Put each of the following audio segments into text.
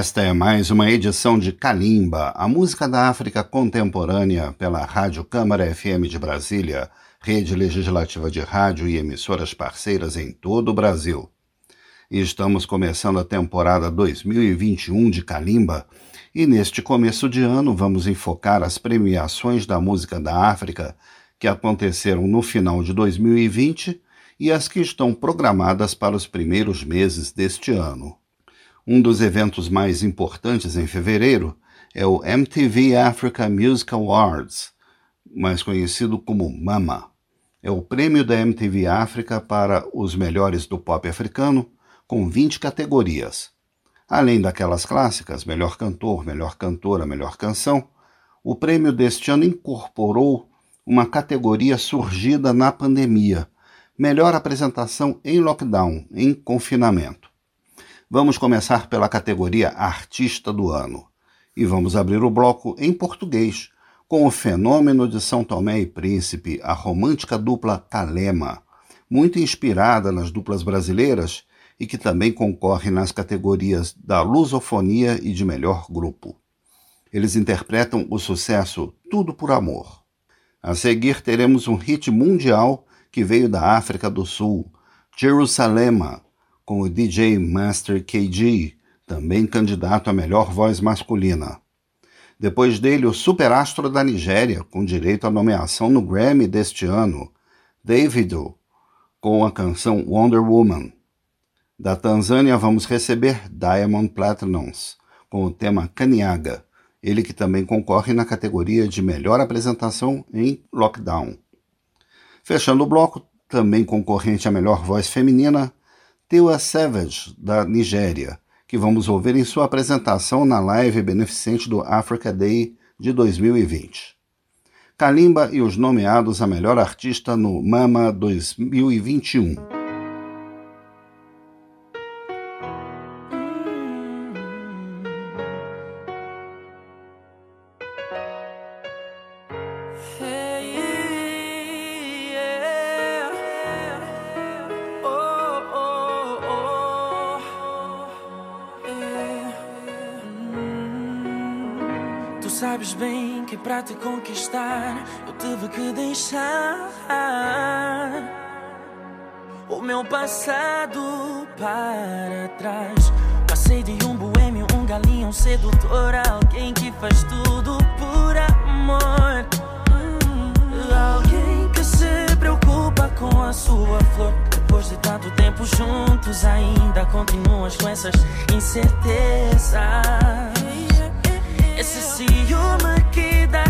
Esta é mais uma edição de Kalimba, a música da África contemporânea, pela Rádio Câmara FM de Brasília, rede legislativa de rádio e emissoras parceiras em todo o Brasil. Estamos começando a temporada 2021 de Kalimba, e neste começo de ano vamos enfocar as premiações da música da África que aconteceram no final de 2020 e as que estão programadas para os primeiros meses deste ano. Um dos eventos mais importantes em fevereiro é o MTV Africa Music Awards, mais conhecido como MAMA. É o prêmio da MTV África para os melhores do pop africano, com 20 categorias. Além daquelas clássicas, melhor cantor, melhor cantora, melhor canção, o prêmio deste ano incorporou uma categoria surgida na pandemia, melhor apresentação em lockdown, em confinamento. Vamos começar pela categoria Artista do Ano. E vamos abrir o bloco em português, com o fenômeno de São Tomé e Príncipe, a romântica dupla Calema, muito inspirada nas duplas brasileiras e que também concorre nas categorias da lusofonia e de melhor grupo. Eles interpretam o sucesso Tudo por Amor. A seguir teremos um hit mundial que veio da África do Sul, Jerusalema, com o DJ Master KG, também candidato a melhor voz masculina. Depois dele, o superastro da Nigéria, com direito à nomeação no Grammy deste ano, Davido, com a canção Wonder Woman. Da Tanzânia, vamos receber Diamond Platinums, com o tema Kaniaga, ele que também concorre na categoria de melhor apresentação em lockdown. Fechando o bloco, também concorrente à melhor voz feminina, Tewa Savage, da Nigéria, que vamos ouvir em sua apresentação na live beneficente do Africa Day de 2020. Kalimba e os nomeados a melhor artista no Mama 2021. Tive que deixar o meu passado para trás. Passei de um boêmio, um galinho, um sedutor, alguém que faz tudo por amor. Alguém que se preocupa com a sua flor. Depois de tanto tempo juntos, ainda continuas com essas incertezas. Esse ciúme que dá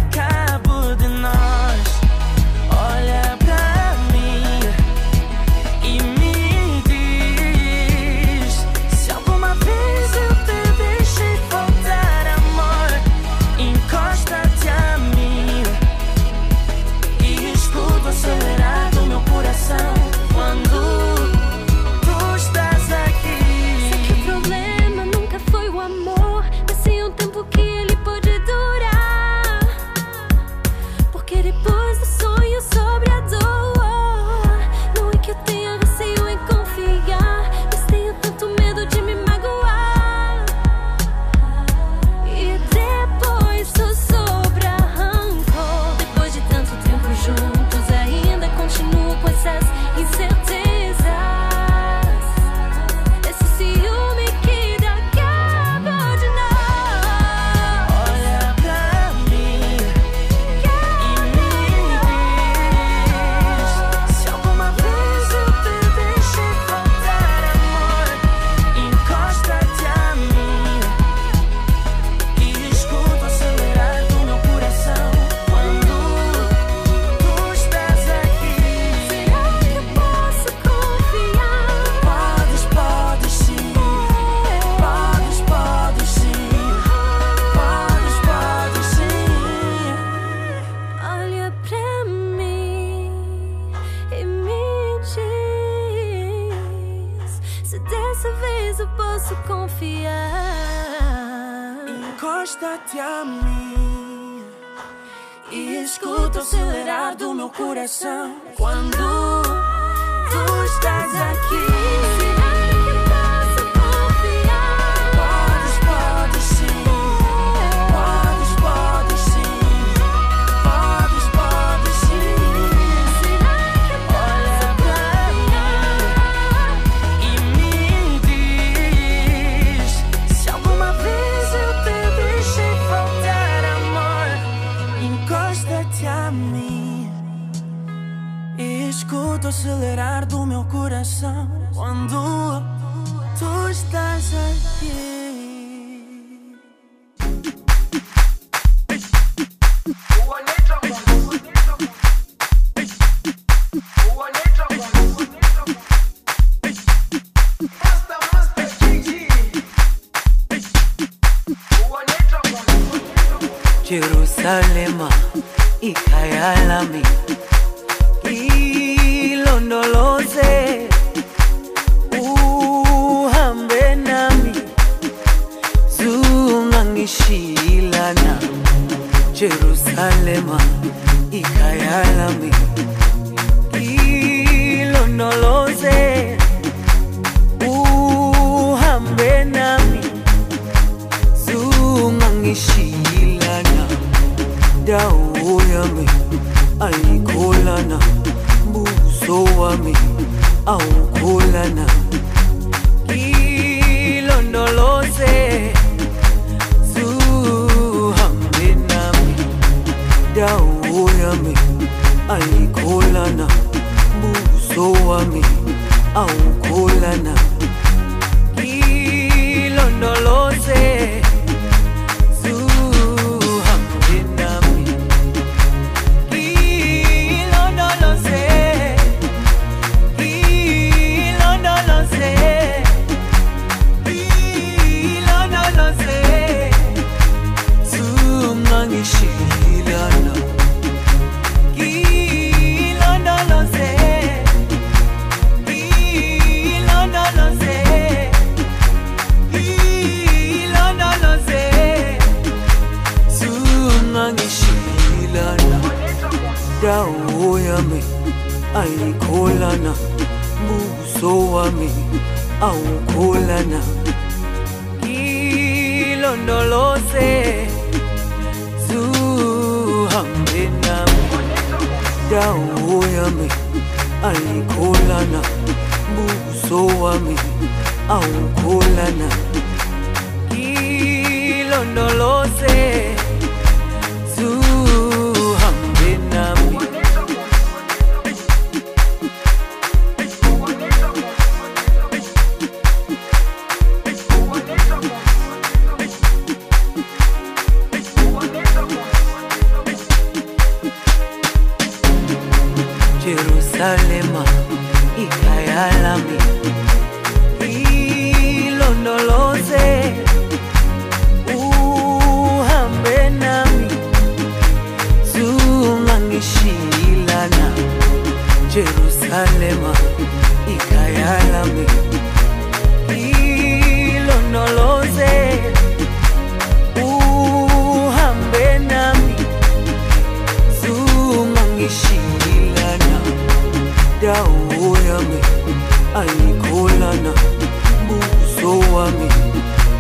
wami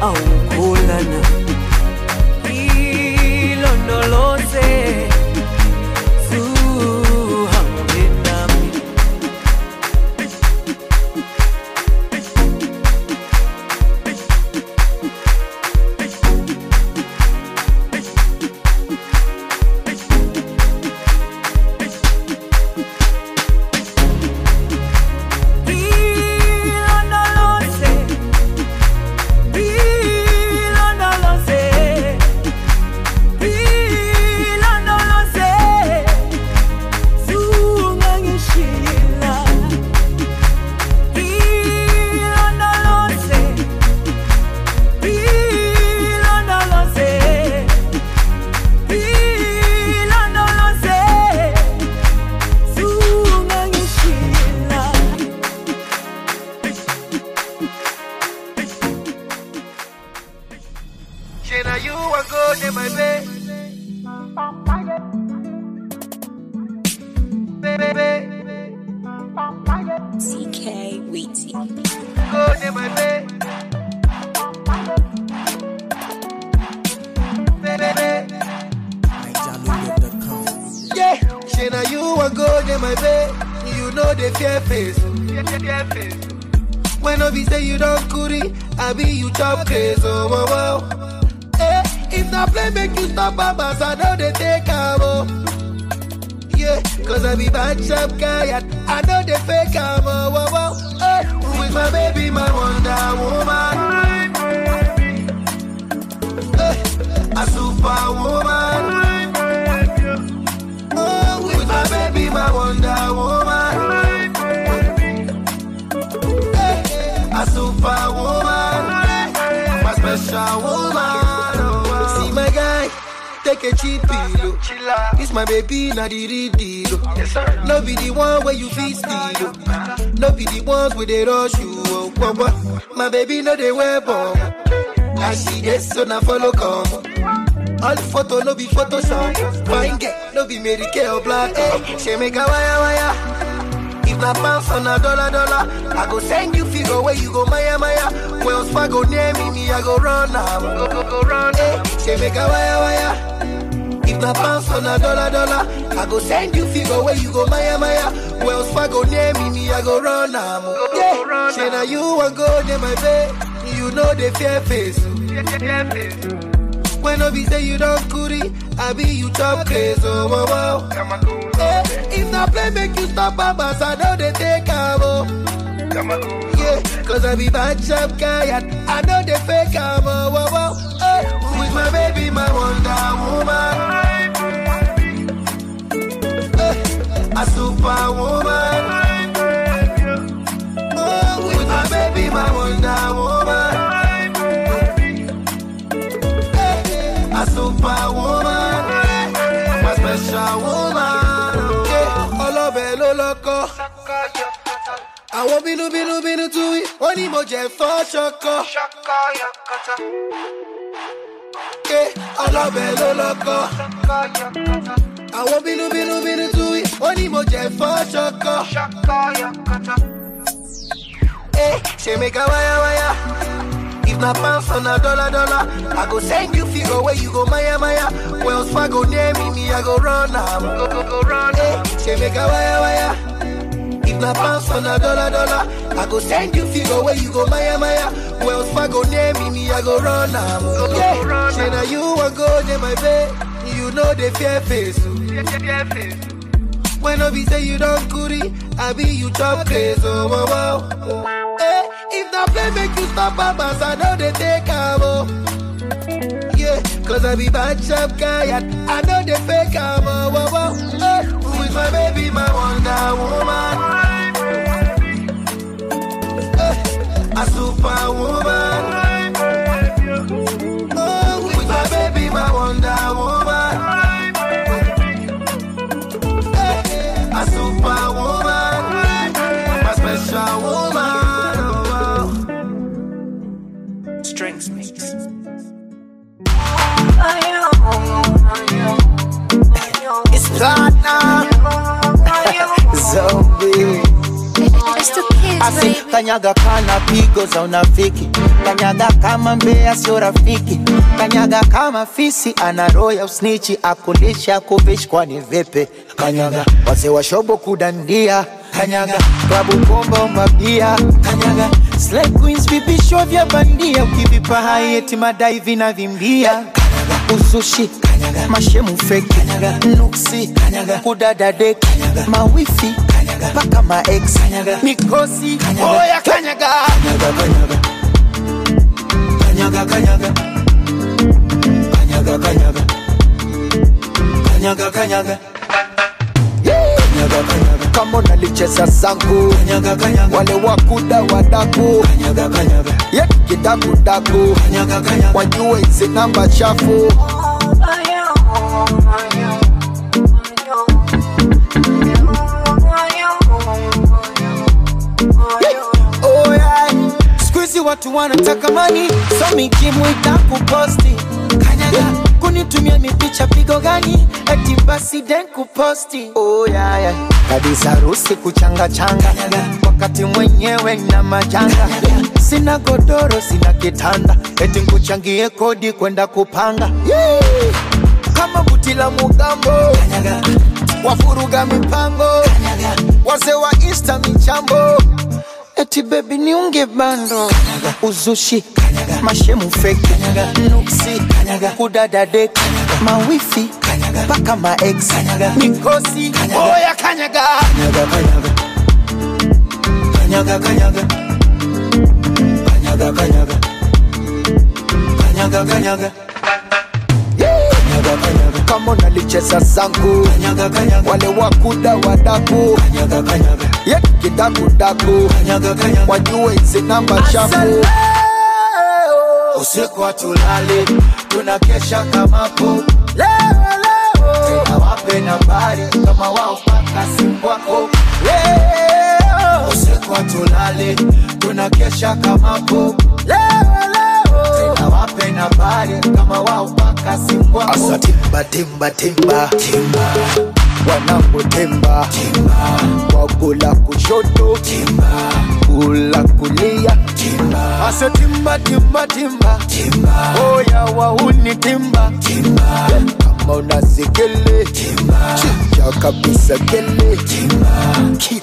awukholana ilondoloze take a cheap pillow. This my baby, not the real deal. No be the one where you feel steal. No be the ones where they rush you. Oh, oh, oh. My baby, no they wear bomb. I see this, so now follow come. All photo no be Photoshop. Fine get no be Mary Kay or black. Hey, she make a wire wire. If na pounds on a dollar dollar, I go send you figure where you go Maya Maya. Wells Fargo near me, me I go run ah. now. Go go go run. Eh, ah. Hey, she make a wire wire. If na pounds on a dollar dollar, I go send you figure where you go Maya Maya. Wells Fargo near me, me I go run now. Yeah, she na ah. you want go near my bed. You know the fear face. When I be say you don't goody, I be you top crazy. Oh, wow, wow. Eh, if not play, make you stop, mama. I know they take a oh. Yeah, cause I be bad sharp guy and I know they fake I'm a wow, wow. Eh, with my baby, my wonder woman. Eh, a superwoman. Oh, with my baby, my wonder woman. Àwọn bínú bínú tú wí, ó ní mo jẹ fọ́ ṣọkọ. Yeah, ọlọ́bẹ̀ ló lọ́kọ́. Àwọn bínú bínú tú wí, ó ní mo jẹ fọ́ ṣọkọ. Eh, she make a wire wire. If na pounds on a dollar dollar, I go send you figure where you go Maya Maya. Wells Fargo near me, me I go run am. Go go go run. Hey, she make a wire wire. Na pounds on a dollar dollar, I go send you figure where you go Maya Maya. Wells Fargo near me, me I go run am. Go go go run. She you want go near my bed. You know the fear face. When I be say you don't goody, I be you top crazy. Oh, wow, wow. Eh, if not play, make you stop, mama. I know they take a oh. Yeah, cause I be bad sharp guy and I know they fake I'm a wow, wow. Eh, with my baby, my wonder woman. A superwoman. Oh, with my baby, my wonder woman. Eh, a superwoman. My special woman. Oh, wow. Strengths mix. It's platinum. Zombie. Asi kanyaga kana pigo za unafiki, kanyaga kama mbea sio rafiki, kanyaga kama fisi ana roho ya usnichi, akulisha kuvishi kwani vipi? Kanyaga wazee wa shobo kudandia, kanyaga klabu bomba mabia, kanyaga slay queens vipisho vya bandia, ukivipa hai eti madai vinavimbia, usushi, kanyaga mashemu fake, kanyaga nuksi, kanyaga kudadade kanyaga mawifi, kanyaga. Mpaka ma ex, kanyaga. Mikosi, oya kanyaga, kanyaga kanyaga. Kanyaga kanyaga. Kanyaga kanyaga. Kanyaga kanyaga. Kanyaga, kanyaga. kama zangu. Kanyaga, kanyaga. wale wakuda wadaku. Kanyaga, kanyaga. yetu kidakudaku kanyaga, kanyaga. wajue hizi namba chafu. Oh, hizi watu wanataka mani so mikimwita itakuposti kanyaga kunitumia mipicha pigo gani? Eti basi den kuposti. Oh, yeah, yeah. kabisa rusi kuchanga changa. Wakati mwenyewe na majanga. Sina godoro sina kitanda. Eti nkuchangie kodi kwenda kupanga. Yeah. kama buti la mugambo. Wafuruga mipango. Wazee wa insta michambo Eti baby niunge bando Kanyaga. Uzushi Kanyaga. Mashemu fake Kanyaga. Nuksi Kanyaga. Kudada dek Kanyaga. Mawifi Kanyaga. Paka ma ex Kanyaga. Mikosi Kanyaga. Oya Kanyaga Kanyaga Kanyaga Kanyaga Kanyaga Kanyaga Kanyaga Kanyaga Kanyaga Kanyaga Kanyaga kama nalicheza zangu. Wale wakuda wadaku. Ye kidakudaku wajue hizi namba chafu. Usiku hatulali. Tunakesha kamapo tena wape nambari kama wao paka simu wako leo. Usiku hatulali. Tunakesha kamapo tena wape nambari kama wao paka simu asa timba timba timba. Timba. Wanapotemba wagula kushoto. Kula kulia. Asa timba timba timba. Oya wauni timba. Kama unazikele chinja kabisa kele. Ki-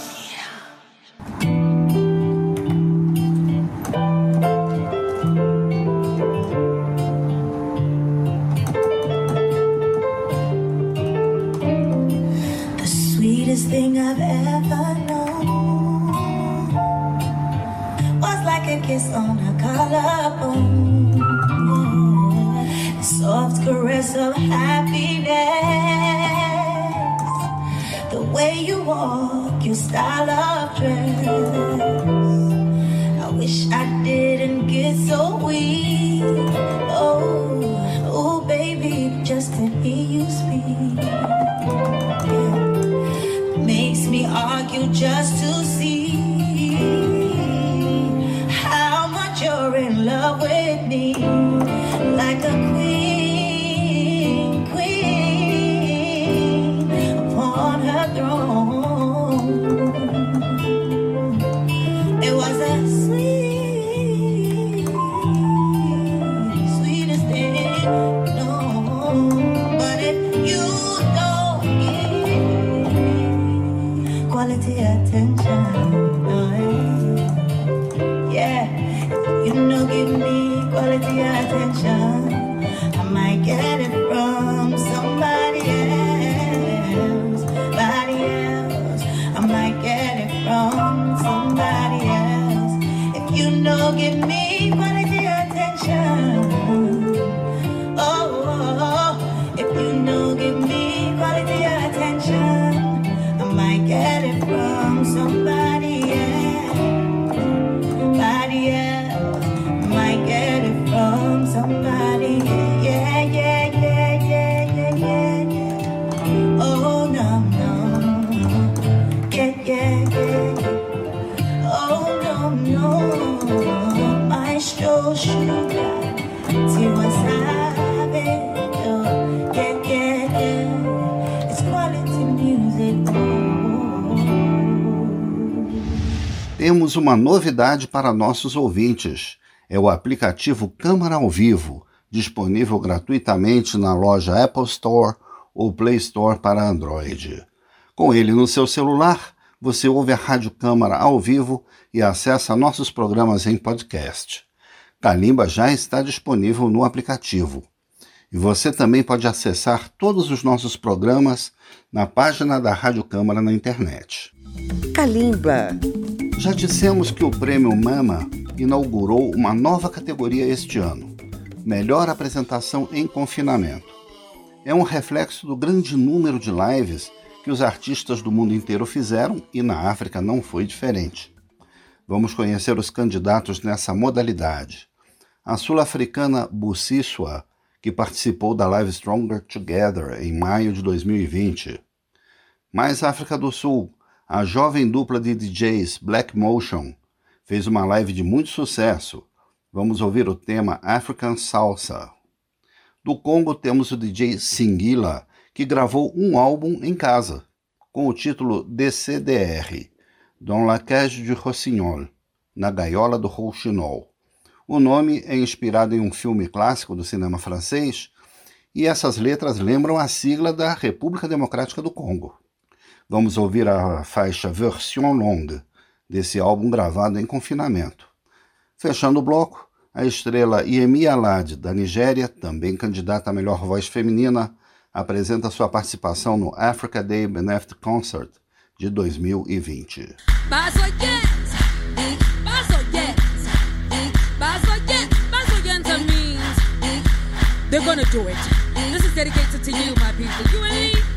like a kiss on a collarbone. Yeah. Soft caress of happiness. The way you walk, your style of dress. I wish I didn't get so weak. Oh, oh, baby, just to hear you speak. Makes me argue just Temos uma novidade para nossos ouvintes. É o aplicativo Câmara ao Vivo, disponível gratuitamente na loja Apple Store ou Play Store para Android. Com ele no seu celular, você ouve a Rádio Câmara ao vivo e acessa nossos programas em podcast. Calimba já está disponível no aplicativo. E você também pode acessar todos os nossos programas na página da Rádio Câmara na internet. Calimba. Já dissemos que o Prêmio Mama inaugurou uma nova categoria este ano: Melhor Apresentação em Confinamento. É um reflexo do grande número de lives que os artistas do mundo inteiro fizeram e na África não foi diferente. Vamos conhecer os candidatos nessa modalidade. A sul-africana Bussiswa, que participou da live Stronger Together em maio de 2020. Mais África do Sul, a jovem dupla de DJs Black Motion fez uma live de muito sucesso. Vamos ouvir o tema African Salsa. Do Congo temos o DJ Singila, que gravou um álbum em casa, com o título DCDR, Dans la cage du Rossignol, na gaiola do Rouxinol. O nome é inspirado em um filme clássico do cinema francês e essas letras lembram a sigla da República Democrática do Congo. Vamos ouvir a faixa Version Longue desse álbum gravado em confinamento. Fechando o bloco, a estrela Yemi Alade, da Nigéria, também candidata a melhor voz feminina, apresenta sua participação no Africa Day Benefit Concert de 2020. They're gonna do it. This is dedicated to you, my people. You and me,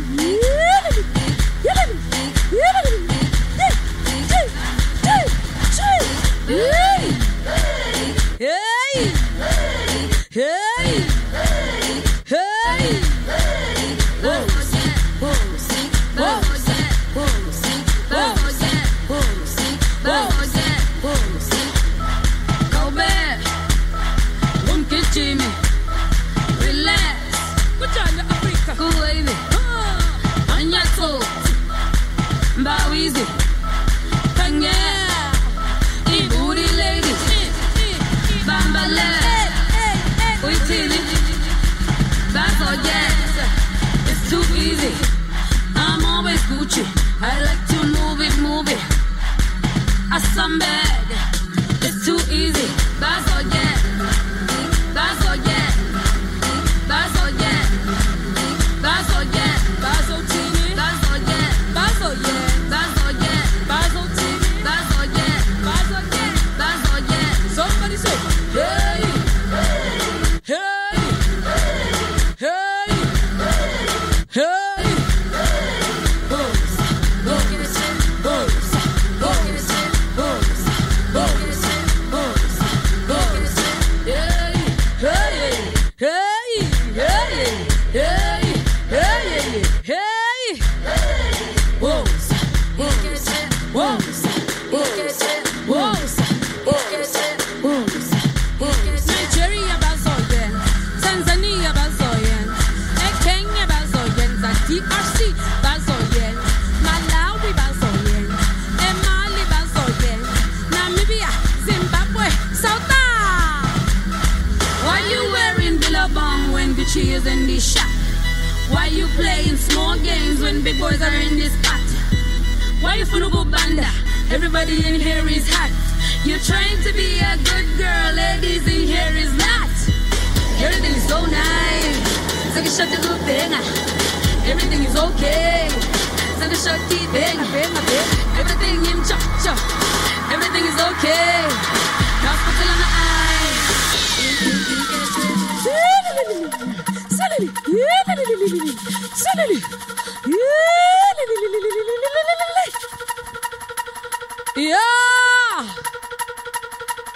Yeah!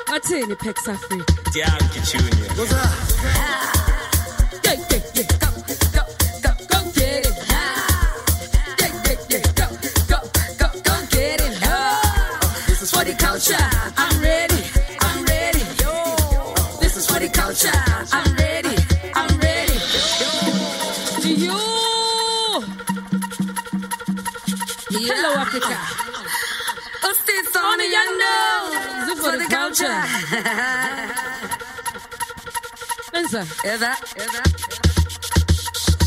Wathini Pex Africa? Yankee Junior. Yeah, yeah, yeah. kwanza eva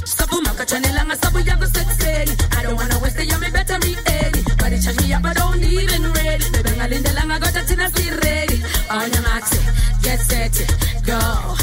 sakumaka chanelanga sabu yago sexy. i don't wanna waste the yummy better me eli body change me up i don't even ready. Bebengalindelanga gota tina si ready on your marks get set go.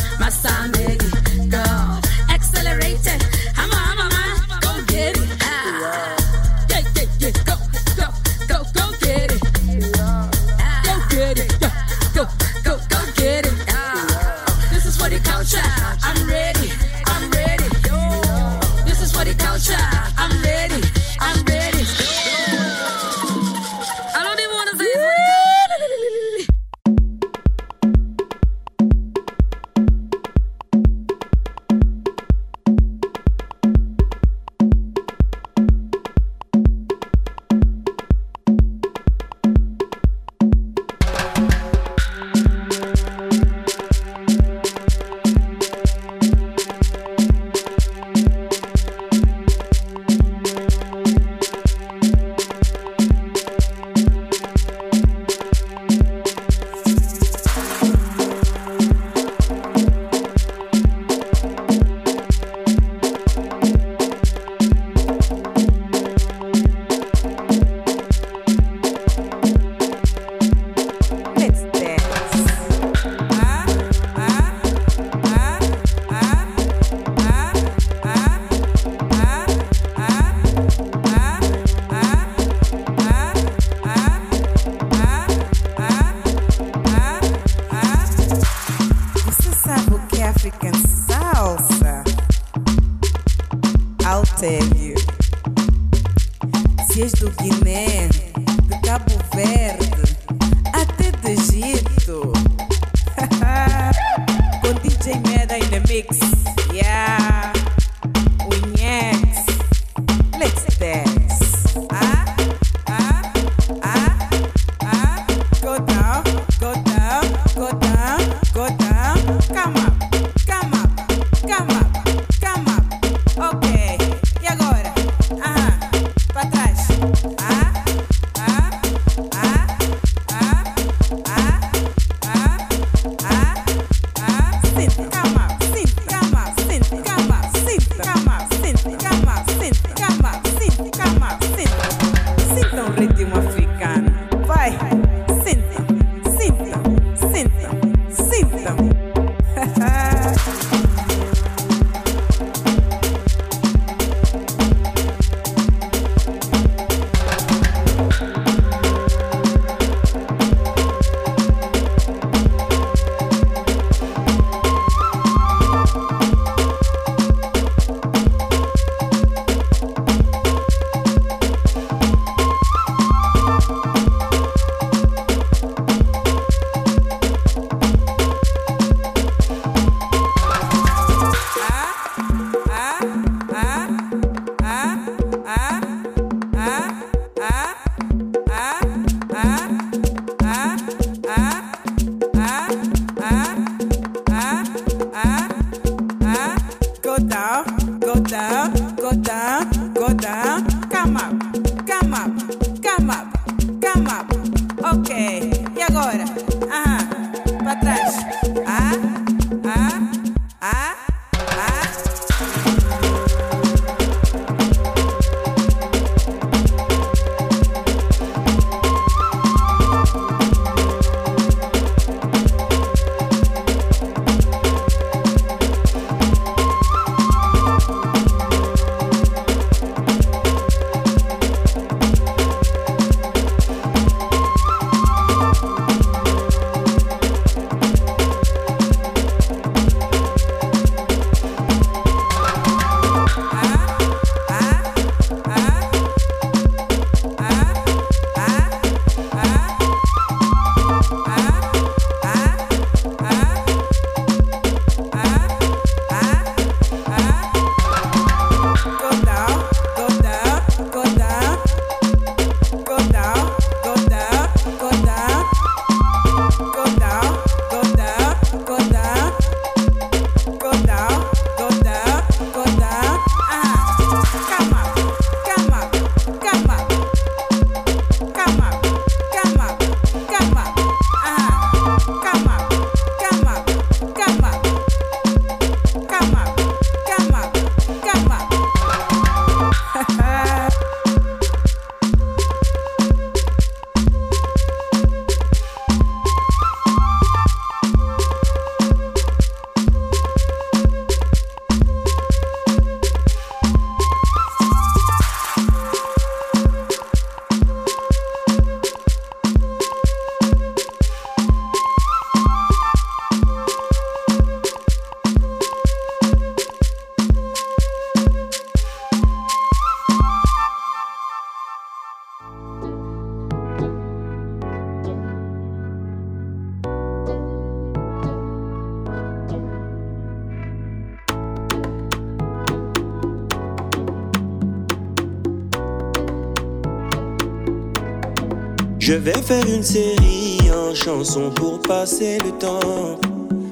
Vais faire une série en chansons pour passer le temps.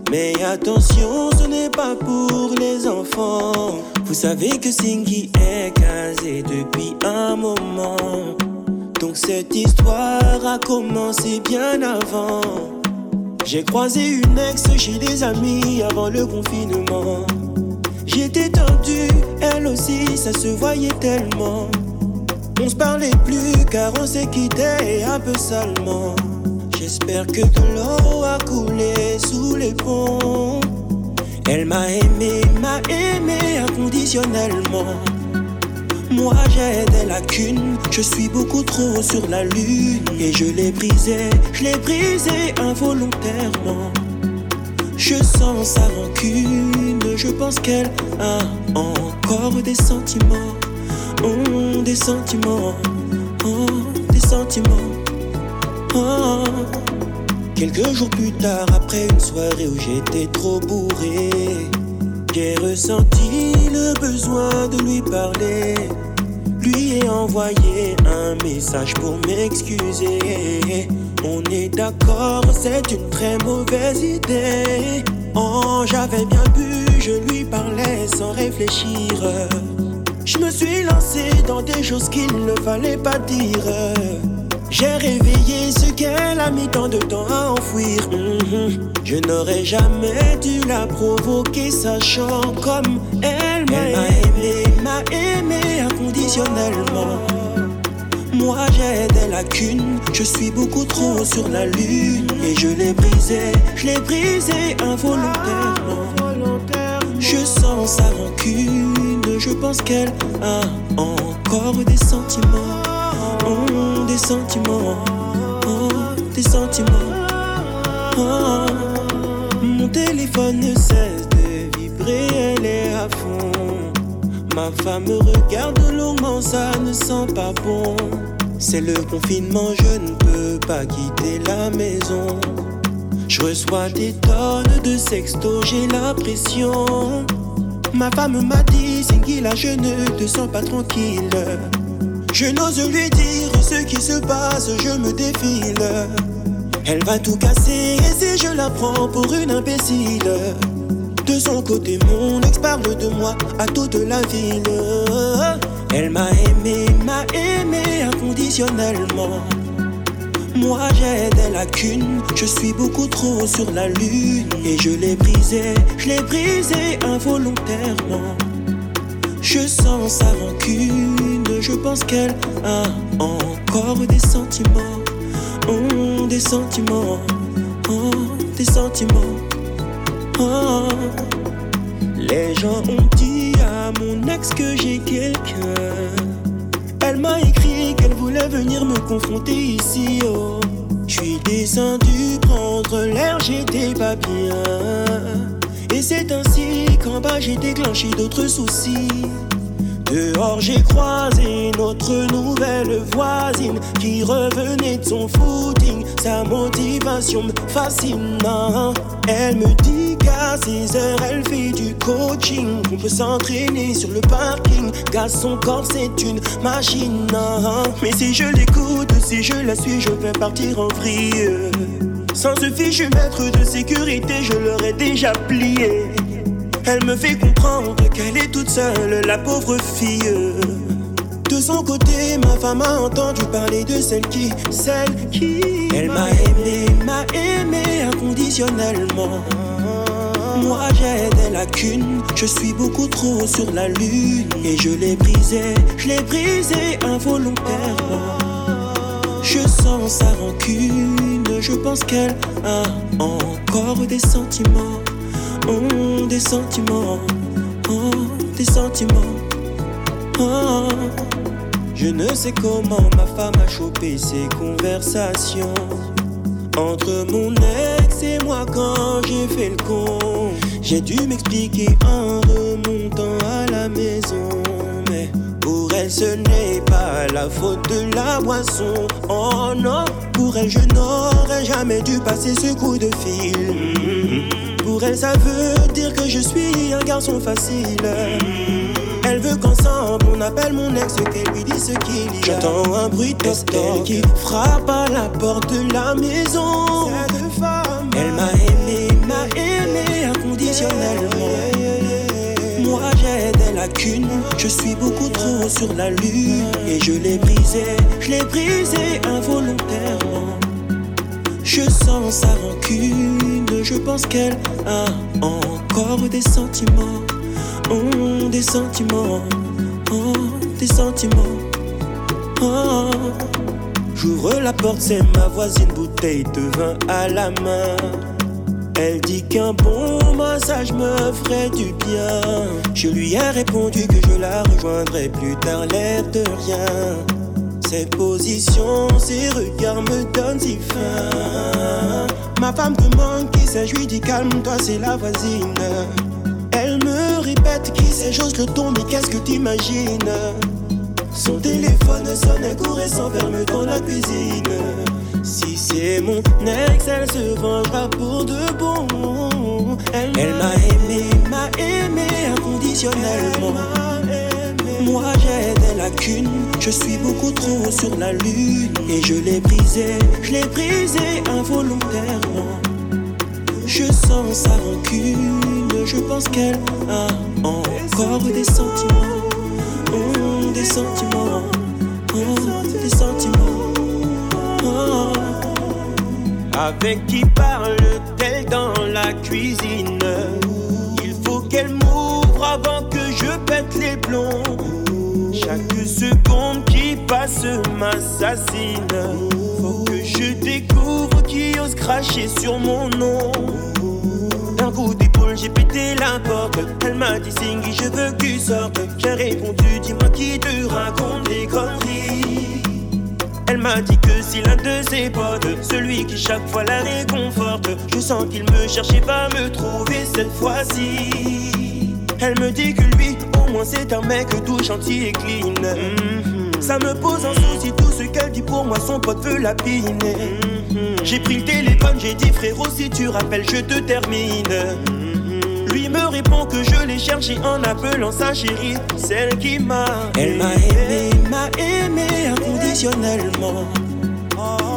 Mais attention, ce n'est pas pour les enfants. Vous savez que Singy est casé depuis un moment. Donc cette histoire a commencé bien avant. J'ai croisé une ex chez des amis avant le confinement. J'étais tendu, elle aussi, ça se voyait tellement. On se parlait plus car on s'est quitté un peu salement. J'espère que de l'eau a coulé sous les ponts. Elle m'a aimé, m'a aimé inconditionnellement. Moi j'ai des lacunes, je suis beaucoup trop sur la lune. Et je l'ai brisé, je l'ai brisé involontairement. Je sens sa rancune, je pense qu'elle a encore des sentiments. Oh, des sentiments. sentiments. Oh. Quelques jours plus tard, après une soirée où j'étais trop bourré, j'ai ressenti le besoin de lui parler. Lui ai envoyé un message pour m'excuser. On est d'accord, c'est une très mauvaise idée. Oh, j'avais bien bu, je lui parlais sans réfléchir. Je me suis lancé dans des choses qu'il ne fallait pas dire. J'ai réveillé ce qu'elle a mis tant de temps à enfouir. Mhm. Je n'aurais jamais dû la provoquer, sachant comme elle m'a aimé, m'a aimé inconditionnellement. Moi j'ai des lacunes, je suis beaucoup trop sur la lune et je l'ai brisé, je l'ai brisé involontairement. Je sens sa rancune, je pense qu'elle a encore des sentiments, oh, des sentiments, oh, des sentiments. Oh, mon téléphone ne cesse de vibrer, elle est à fond. Ma femme me regarde longuement, ça ne sent pas bon. C'est le confinement, je ne peux pas quitter la maison. Je reçois des tonnes de sextos, j'ai la pression. Ma femme m'a dit, Singila, je ne te sens pas tranquille. Je n'ose lui dire ce qui se passe, je me défile. Elle va tout casser et si je la prends pour une imbécile? De son côté, mon ex parle de moi à toute la ville. Elle m'a aimé, m'a aimé inconditionnellement. Moi j'ai des lacunes, je suis beaucoup trop sur la lune et je l'ai brisé, je l'ai brisé involontairement. Je sens sa rancune, je pense qu'elle a encore des sentiments, oh, des sentiments, oh, des sentiments. Oh. Les gens ont dit à mon ex que j'ai quelqu'un. Elle m'a écrit qu'elle voulait venir me confronter ici. Oh. Je suis descendu prendre l'air, j'étais pas bien. Et c'est ainsi qu'en bas j'ai déclenché d'autres soucis. Dehors j'ai croisé notre nouvelle voisine qui revenait de son footing. Sa motivation me fascine. Elle me dit qu'à 6 heures elle fait du coaching. On peut s'entraîner sur le parking. Car son corps c'est une machine. Mais si je l'écoute, si je la suis, je vais partir en vrille. Sans ce fichu maître de sécurité, je l'aurais déjà plié. Elle me fait comprendre qu'elle est toute seule, la pauvre fille. De son côté, ma femme a entendu parler de celle qui, celle qui. Elle m'a aimé, m'a aimé inconditionnellement. Moi j'ai des lacunes, je suis beaucoup trop sur la lune et je l'ai brisé, je l'ai brisé involontairement. Je sens sa rancune, je pense qu'elle a encore des sentiments. Oh, des sentiments, oh, des sentiments. Oh. Je ne sais comment ma femme a chopé ces conversations entre mon ex et moi quand j'ai fait le con. J'ai dû m'expliquer en remontant à la maison, mais pour elle ce n'est pas la faute de la boisson. Oh non, pour elle je n'aurais jamais dû passer ce coup de fil. Pour elle, ça veut dire que je suis un garçon facile. Elle veut qu'ensemble on appelle mon ex, qu'elle lui dise ce qu'il y a. J'entends un bruit de qui frappe à la porte de la maison? Moi j'ai des lacunes, je suis beaucoup trop sur la lune. Et je l'ai brisé, je l'ai brisé involontairement. Je sens sa rancune, je pense qu'elle a encore des sentiments. Oh, des sentiments. Oh, des sentiments. Oh. J'ouvre la porte, c'est ma voisine, bouteille de vin à la main. Elle dit qu'un bon massage me ferait du bien. Je lui ai répondu que je la rejoindrai plus tard, l'air de rien. Ses positions, ses regards me donnent si faim. Ma femme demande qui c'est, je lui dis calme-toi, c'est la voisine. Elle me répète qui c'est, j'ose le ton, mais qu'est-ce que t'imagines? Son téléphone sonne courait sans verme dans la cuisine. C'est mon ex, elle se vengera pour de bon. Elle, m'a aimé, m'a aimé inconditionnellement. Moi j'ai des lacunes, je suis beaucoup trop sur la lune. Et je l'ai brisé, je l'ai brisé involontairement. Je sens sa rancune, je pense qu'elle a encore des sentiments. Oh, des sentiments, oh, des sentiments. Avec qui parle-t-elle dans la cuisine? Il faut qu'elle m'ouvre avant que je pète les plombs. Chaque seconde qui passe m'assassine. Faut que je découvre qui ose cracher sur mon nom. D'un coup d'épaule, j'ai pété la porte. Elle m'a dit Singy, je veux que tu sortes. J'ai répondu, dis-moi qui te raconte des conneries. Elle m'a dit que si l'un de ses potes, celui qui chaque fois la réconforte, je sens qu'il me cherchait, va me trouver cette fois-ci. Elle me dit que lui, au moins c'est un mec tout gentil et clean. Mhm. Ça me pose un souci, tout ce qu'elle dit pour moi, son pote veut la piner. Mhm. J'ai pris le téléphone, j'ai dit frérot, si tu rappelles, je te termine. Lui me répond que je l'ai cherché en appelant sa chérie, celle qui m'a. Elle m'a aimé, m'a aimé inconditionnellement.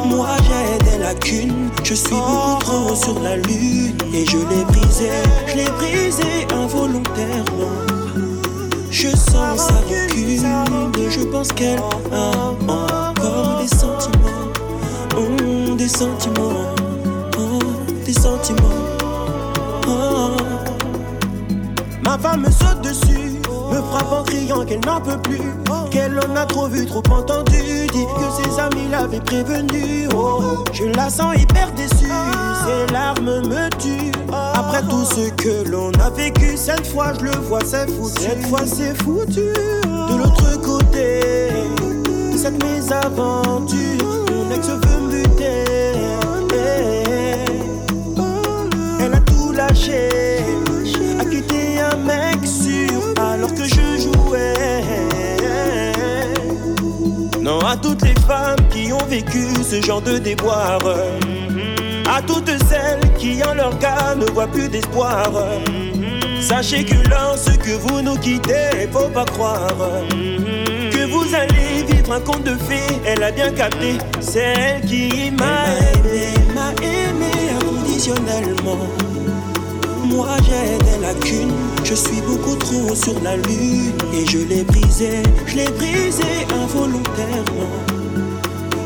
Moi j'ai des lacunes, je suis beaucoup trop sur la lune Et je l'ai brisé, je l'ai brisé involontairement. Je sens sa rancune, je pense qu'elle a encore des sentiments. Oh, Des sentiments, oh, des sentiments. Oh. Femme me saute dessus me frappe en criant qu'elle n'en peut plus, qu'elle en a trop vu, trop entendu, dit que ses amis l'avaient prévenu. Oh, je la sens hyper déçue, ses larmes me tuent. Après tout ce que l'on a vécu, cette fois je le vois, c'est foutu. Cette fois c'est foutu. De l'autre côté de cette mésaventure, mon ex à toutes les femmes qui ont vécu ce genre de déboire. À toutes celles qui en leur cas ne voient plus d'espoir. Sachez que lorsque vous nous quittez, faut pas croire que vous allez vivre un conte de fées. Elle a bien capté, c'est elle qui m'a aimé, m'a aimé inconditionnellement. Moi j'ai des lacunes, je suis beaucoup trop sur la lune Et je l'ai brisé, je l'ai brisé involontairement.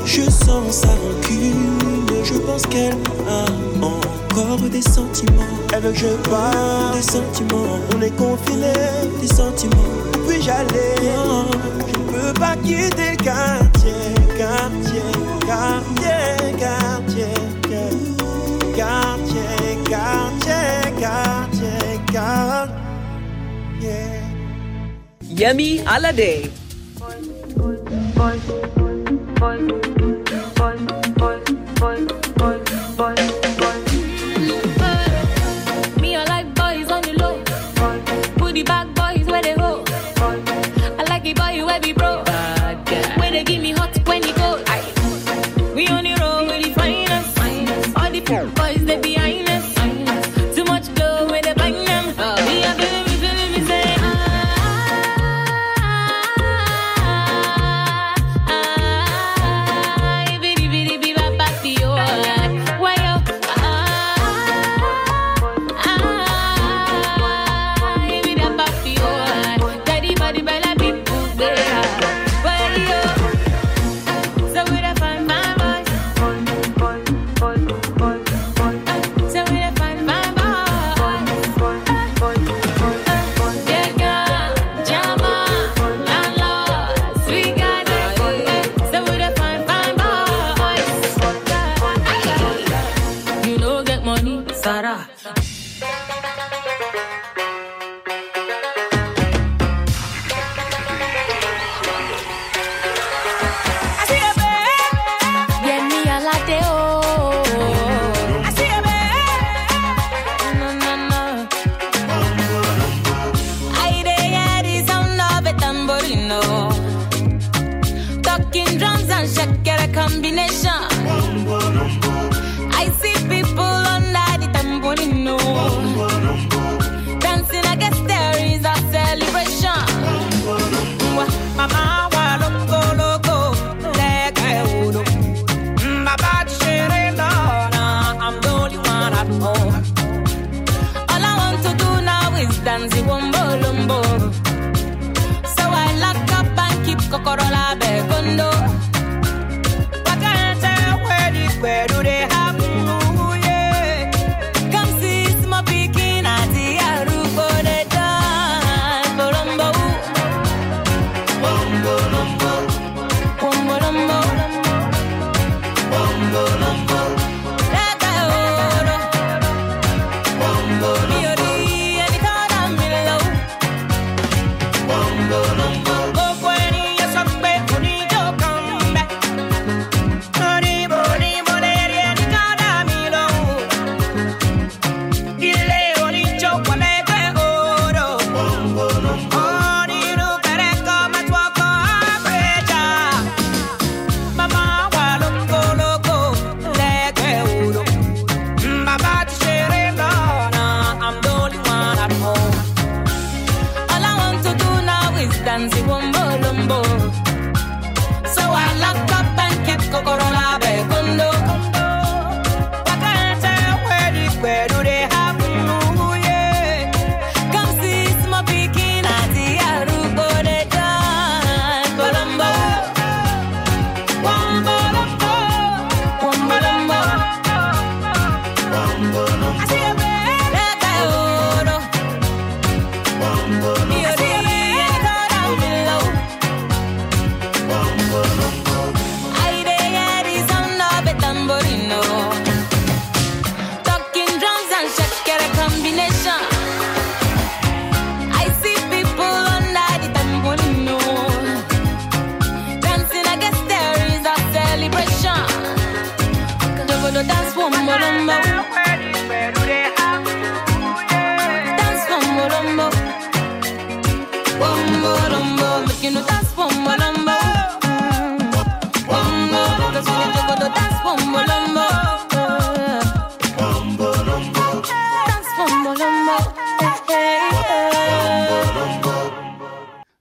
Je sens sa rancune, je pense qu'elle a encore des sentiments. Elle veut que je parle des sentiments, on est confinés. Des sentiments, puis j'allais. Je ne peux pas quitter. Le quartier, quartier, quartier, quartier, quartier, quartier, quartier, God, yeah, God, yeah. Yummy a la day.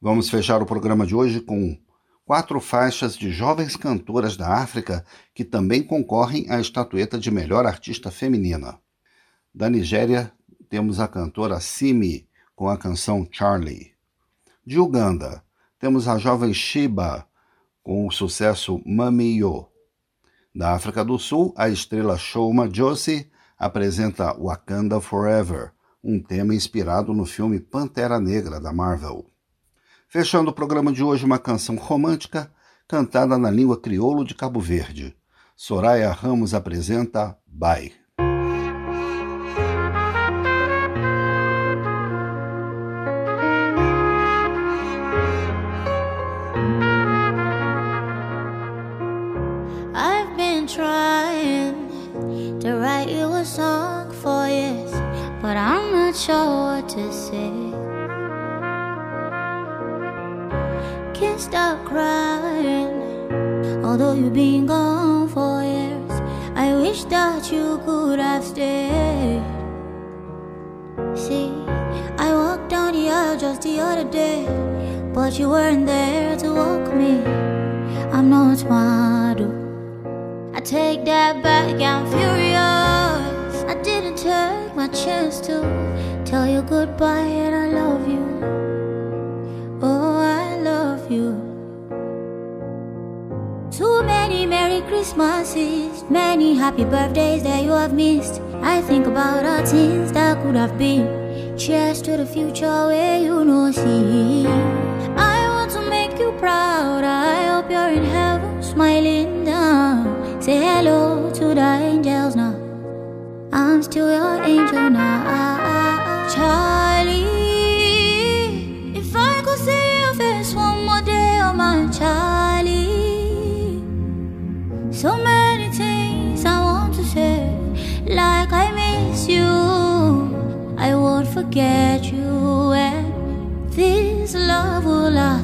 Vamos fechar o programa de hoje com quatro faixas de jovens cantoras da África que também concorrem à estatueta de melhor artista feminina. Da Nigéria, temos a cantora Simi com a canção Charlie. De Uganda, temos a jovem Shiba com o sucesso Mami Yo. Da África do Sul, a estrela Shoma Josie apresenta Wakanda Forever, um tema inspirado no filme Pantera Negra da Marvel. Fechando o programa de hoje, uma canção romântica cantada na língua crioulo de Cabo Verde. Soraya Ramos apresenta Bye. I've been trying to write you a song for years, but I'm not sure what to say. Stop crying, although you've been gone for years. I wish that you could have stayed. See, I walked down the aisle just the other day, but you weren't there to walk me. I'm not oh. I take that back, I'm furious. I didn't take my chance to tell you goodbye and I love you. Many Merry Christmases, many happy birthdays that you have missed. I think about our things that could have been. Cheers to the future where you know see. I want to make you proud. I hope you're in heaven, smiling down. Say hello to the angels now. I'm still your angel now, forget you, and this love will last.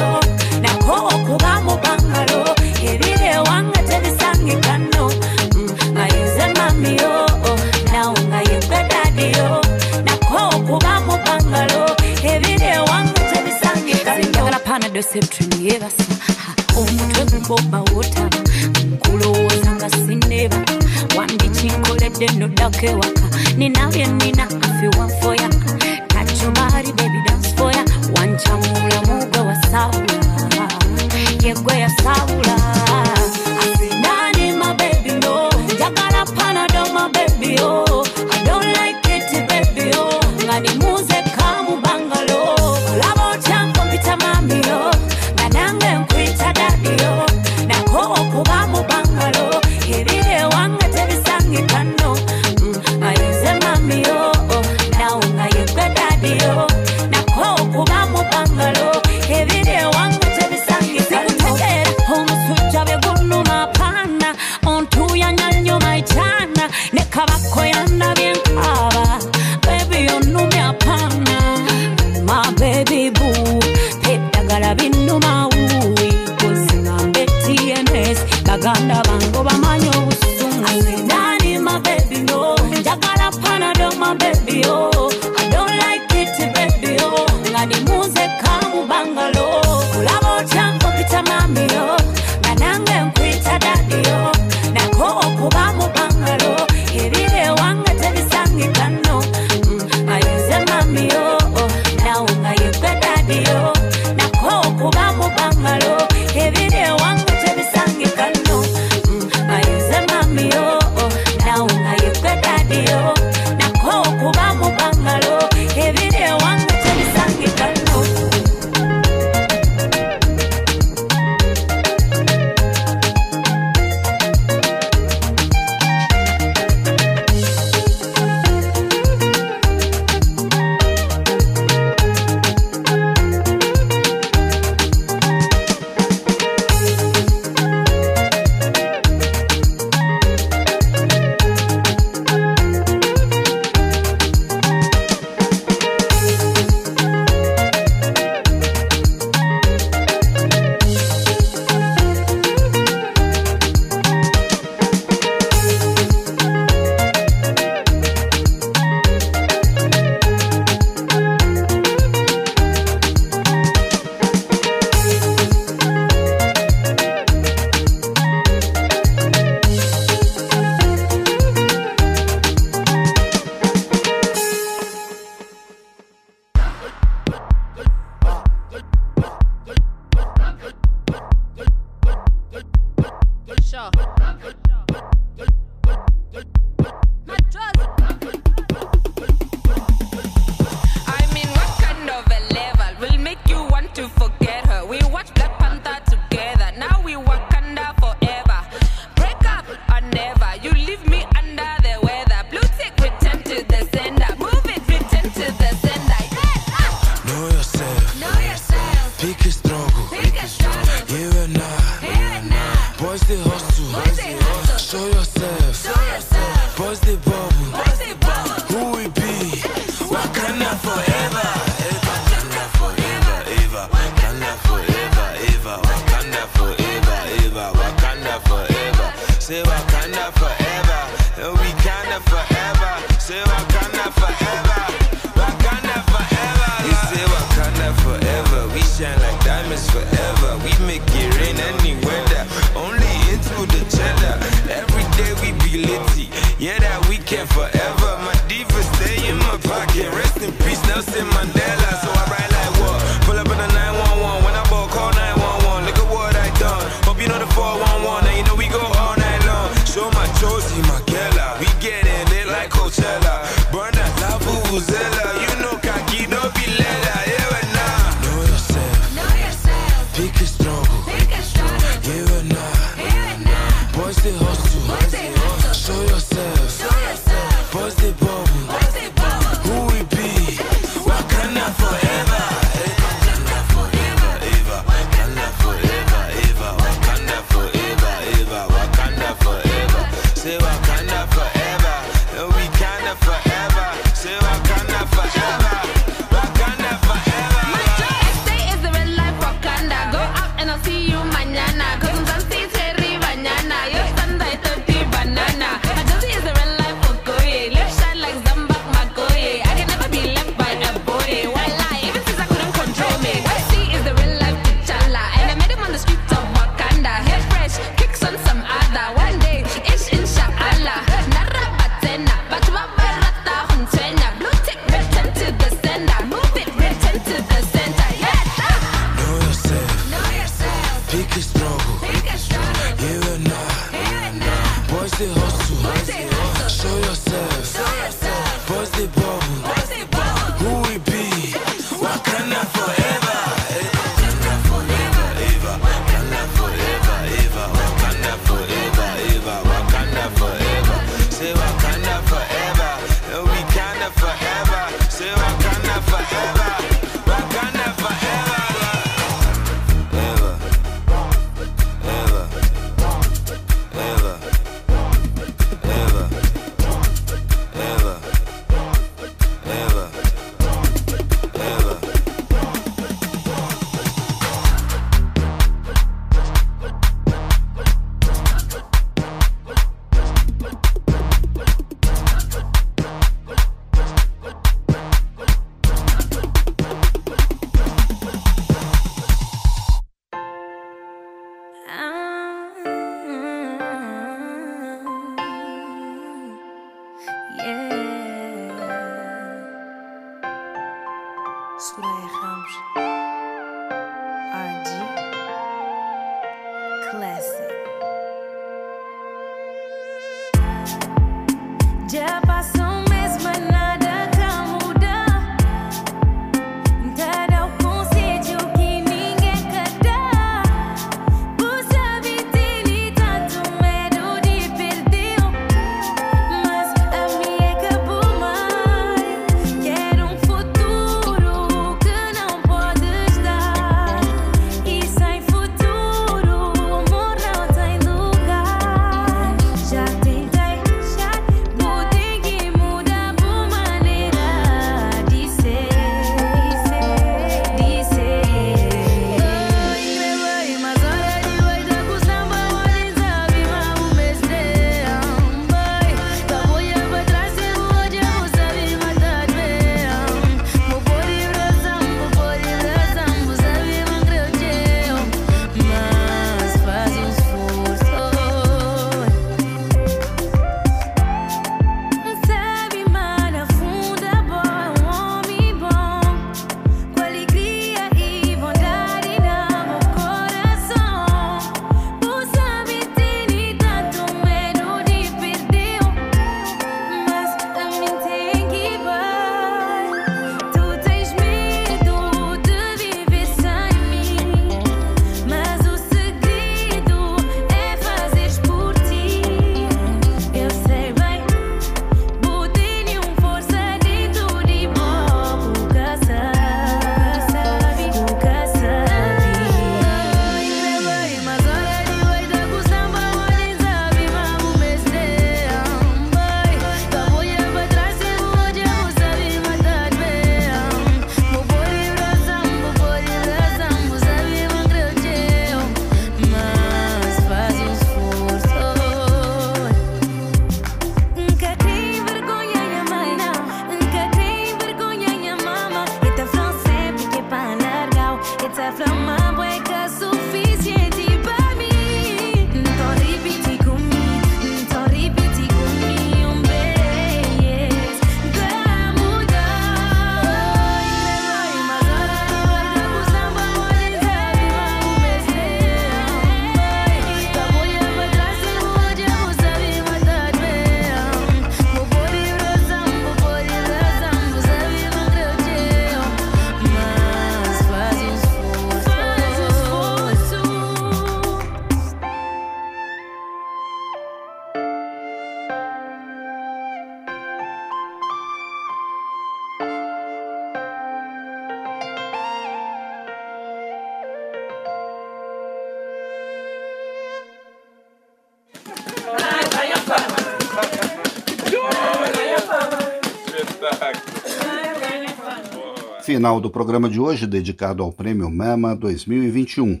Final do programa de hoje dedicado ao Prêmio Mama 2021.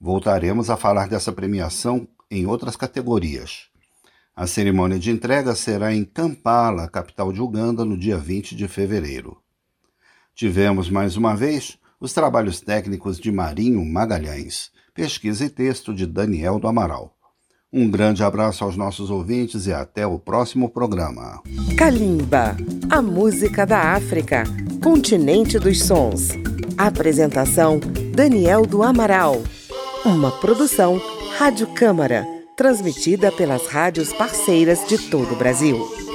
Voltaremos a falar dessa premiação em outras categorias. A cerimônia de entrega será em Kampala, capital de Uganda, no dia 20 de fevereiro. Tivemos mais uma vez os trabalhos técnicos de Marinho Magalhães, pesquisa e texto de Daniel do Amaral. Um grande abraço aos nossos ouvintes e até o próximo programa. Kalimba, a música da África, continente dos sons. Apresentação: Daniel do Amaral. Uma produção Rádio Câmara, transmitida pelas rádios parceiras de todo o Brasil.